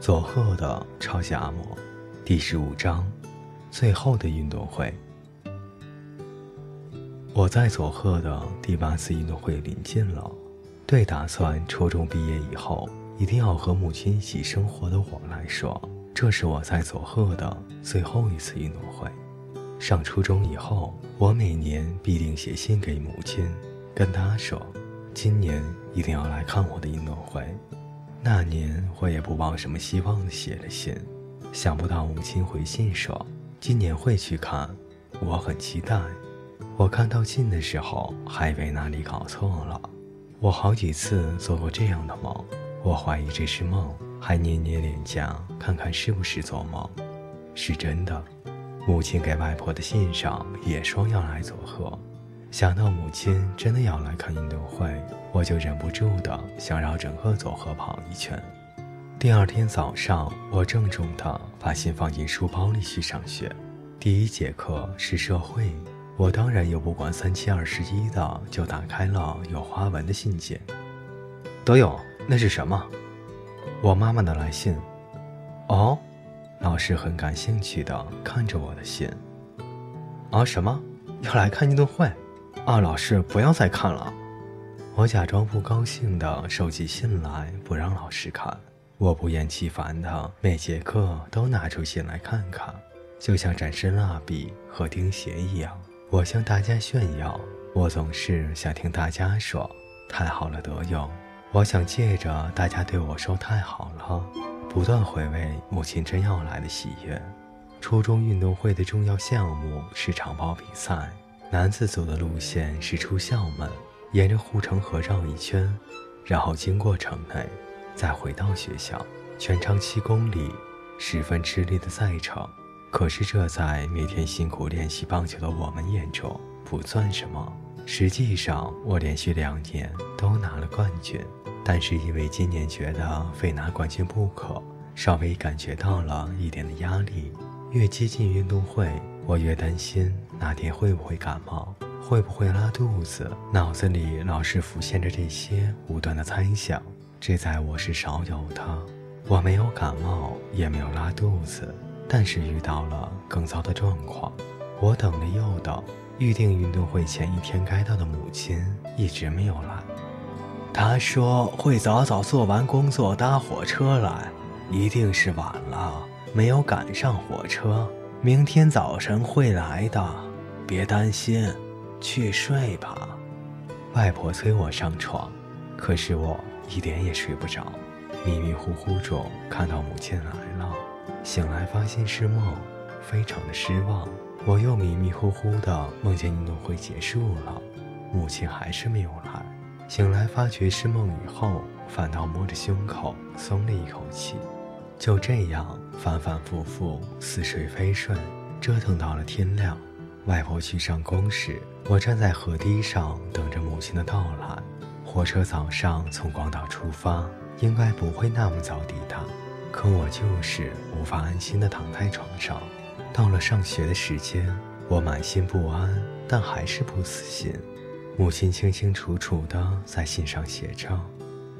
佐贺的超级阿嬷，第十五章，最后的运动会。我在佐贺的第八次运动会临近了，对打算初中毕业以后一定要和母亲一起生活的我来说，这是我在佐贺的最后一次运动会。上初中以后，我每年必定写信给母亲，跟她说，今年一定要来看我的运动会。那年我也不抱什么希望的写了信，想不到母亲回信说今年会去看，我很期待。我看到信的时候还以为哪里搞错了。我好几次做过这样的梦，我怀疑这是梦，还捏捏脸颊看看是不是做梦。是真的，母亲给外婆的信上也说要来佐贺。想到母亲真的要来看运动会，我就忍不住的想绕整个佐贺跑一圈。第二天早上，我郑重的把信放进书包里去上学。第一节课是社会，我当然又不管三七二十一的，就打开了有花纹的信件。德勇，那是什么？我妈妈的来信。哦，老师很感兴趣的看着我的信。啊，什么？要来看运动会？啊，老师，不要再看了。我假装不高兴的收起信来，不让老师看。我不厌其烦的每节课都拿出信来看看，就像展示蜡笔和钉鞋一样。我向大家炫耀，我总是想听大家说：“太好了，德勇。”我想借着大家对我说“太好了”，不断回味母亲真要来的喜悦。初中运动会的重要项目是长跑比赛。男子走的路线是出校门，沿着护城河绕一圈，然后经过城内，再回到学校，全长七公里，十分吃力的赛程。可是这在每天辛苦练习棒球的我们眼中不算什么。实际上，我连续两年都拿了冠军，但是因为今年觉得非拿冠军不可，稍微感觉到了一点的压力。越接近运动会，我越担心。那天会不会感冒？会不会拉肚子？脑子里老是浮现着这些无端的猜想，这在我是少有的。我没有感冒，也没有拉肚子，但是遇到了更糟的状况。我等了又等，预定运动会前一天该到的母亲一直没有来。她说会早早做完工作搭火车来，一定是晚了，没有赶上火车。明天早晨会来的。别担心，去睡吧。外婆催我上床，可是我一点也睡不着。迷迷糊糊中看到母亲来了，醒来发现是梦，非常的失望。我又迷迷糊糊的梦见运动会结束了，母亲还是没有来。醒来发觉是梦以后，反倒摸着胸口松了一口气。就这样反反复复，似睡非睡，折腾到了天亮。外婆去上工时，我站在河堤上等着母亲的到来。火车早上从广岛出发，应该不会那么早抵达，可我就是无法安心地躺在床上。到了上学的时间，我满心不安，但还是不死心。母亲清清楚楚地在信上写着：“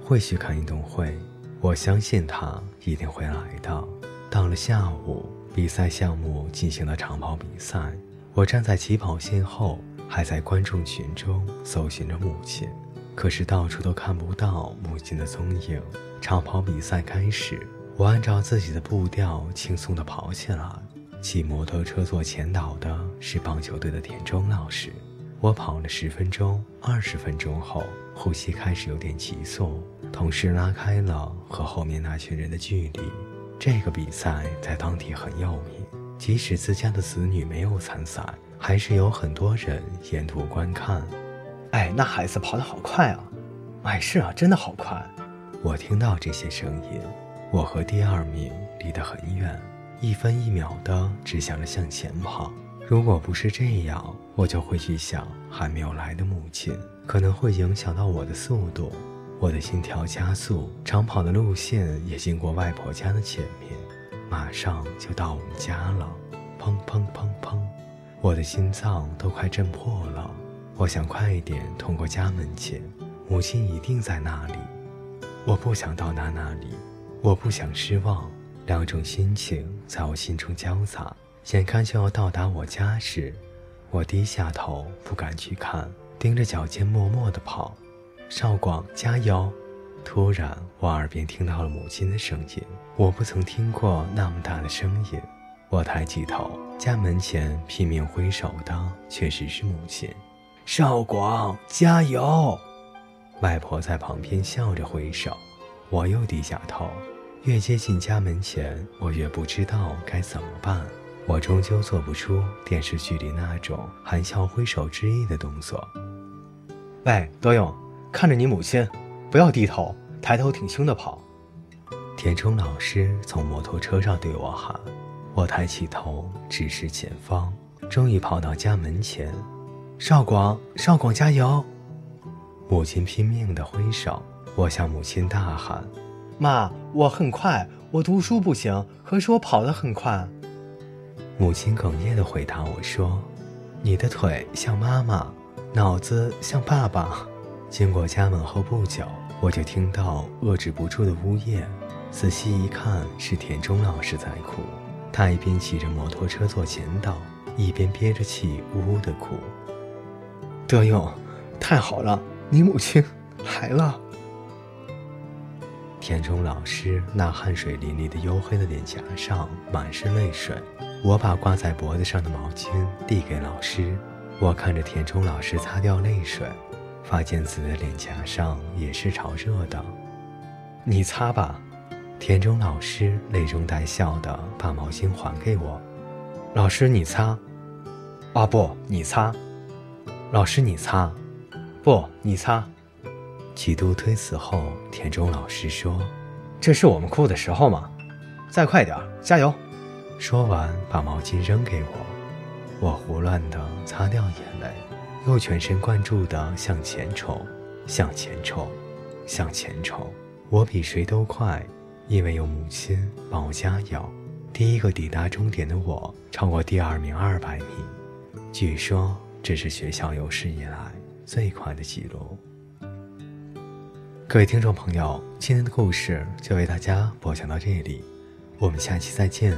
会去看运动会，我相信她一定会来的。”到了下午，比赛项目进行了长跑比赛。我站在起跑线后，还在观众群中搜寻着母亲，可是到处都看不到母亲的踪影。长跑比赛开始，我按照自己的步调轻松地跑起来。骑摩托车做前导的是棒球队的田中老师。我跑了十分钟、二十分钟后，呼吸开始有点急促，同时拉开了和后面那群人的距离。这个比赛在当地很有名。即使自家的子女没有参赛，还是有很多人沿途观看。哎，那孩子跑得好快啊！哎，是啊，真的好快。我听到这些声音，我和第二名离得很远，一分一秒的只想着向前跑。如果不是这样，我就会去想还没有来的母亲，可能会影响到我的速度。我的心跳加速，长跑的路线也经过外婆家的前面。马上就到我们家了，砰砰砰砰，我的心脏都快震破了。我想快一点通过家门前，母亲一定在那里。我不想到达那里，我不想失望，两种心情在我心中交杂。眼看就要到达我家时，我低下头，不敢去看，盯着脚尖默默地跑。少广，加油！突然，我耳边听到了母亲的声音。我不曾听过那么大的声音。我抬起头，家门前拼命挥手的确实是母亲。少广，加油！外婆在旁边笑着挥手。我又低下头。越接近家门前，我越不知道该怎么办。我终究做不出电视剧里那种含笑挥手之意的动作。喂，多勇，看着你母亲，不要低头，抬头挺胸的跑。田中老师从摩托车上对我喊。我抬起头，直视前方，终于跑到家门前。少广，少广，加油！母亲拼命地挥手。我向母亲大喊：“妈，我很快，我读书不行，可是我跑得很快。”母亲哽咽的回答我说：“你的腿像妈妈，脑子像爸爸。”经过家门后不久，我就听到遏制不住的呜咽。仔细一看，是田中老师在哭。他一边骑着摩托车做前导，一边憋着气呜呜的哭。德勇，太好了，你母亲来了。田中老师那汗水淋漓的黝黑的脸颊上满是泪水。我把挂在脖子上的毛巾递给老师，我看着田中老师擦掉泪水，发现自己的脸颊上也是潮热的。你擦吧，田中老师泪中带笑的把毛巾还给我。老师你擦，啊不，你擦。老师你擦，不，你擦。几度推辞后，田中老师说：“这是我们哭的时候吗？再快点，加油！”说完，把毛巾扔给我，我胡乱的擦掉眼泪，又全神贯注地向前冲，向前冲，向前冲。我比谁都快，因为有母亲帮我加油。第一个抵达终点的我，超过第二名二百米，据说这是学校有史以来最快的记录。各位听众朋友，今天的故事就为大家播讲到这里，我们下期再见。